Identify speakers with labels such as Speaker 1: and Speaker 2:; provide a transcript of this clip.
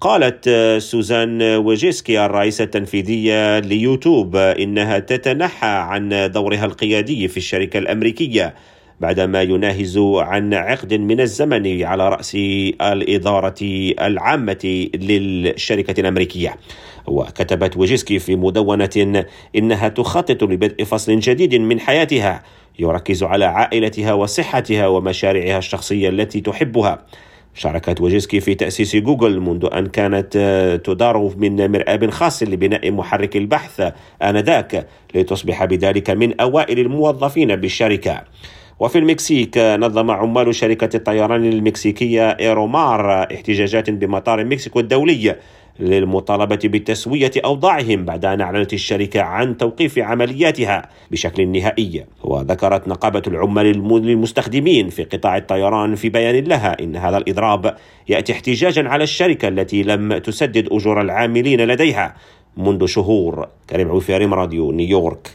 Speaker 1: قالت سوزان وجيسكي الرئيسة التنفيذية ليوتيوب إنها تتنحى عن دورها القيادي في الشركة الأمريكية بعدما يناهز عن عقد من الزمن على رأس الإدارة العامة للشركة الأمريكية. وكتبت وجيسكي في مدونة إنها تخطط لبدء فصل جديد من حياتها يركز على عائلتها وصحتها ومشاريعها الشخصية التي تحبها. شاركت وجيسكي في تأسيس جوجل منذ أن كانت تدار من مرآب خاص لبناء محرك البحث آنذاك لتصبح بذلك من أوائل الموظفين بالشركة. وفي المكسيك نظم عمال شركة الطيران المكسيكية إيرومار احتجاجات بمطار مكسيكو الدولي للمطالبة بتسوية أوضاعهم بعد أن أعلنت الشركة عن توقيف عملياتها بشكل نهائي. وذكرت نقابة العمال المستخدمين في قطاع الطيران في بيان لها إن هذا الإضراب يأتي احتجاجا على الشركة التي لم تسدد أجور العاملين لديها منذ شهور. كريم عوفيري راديو نيويورك.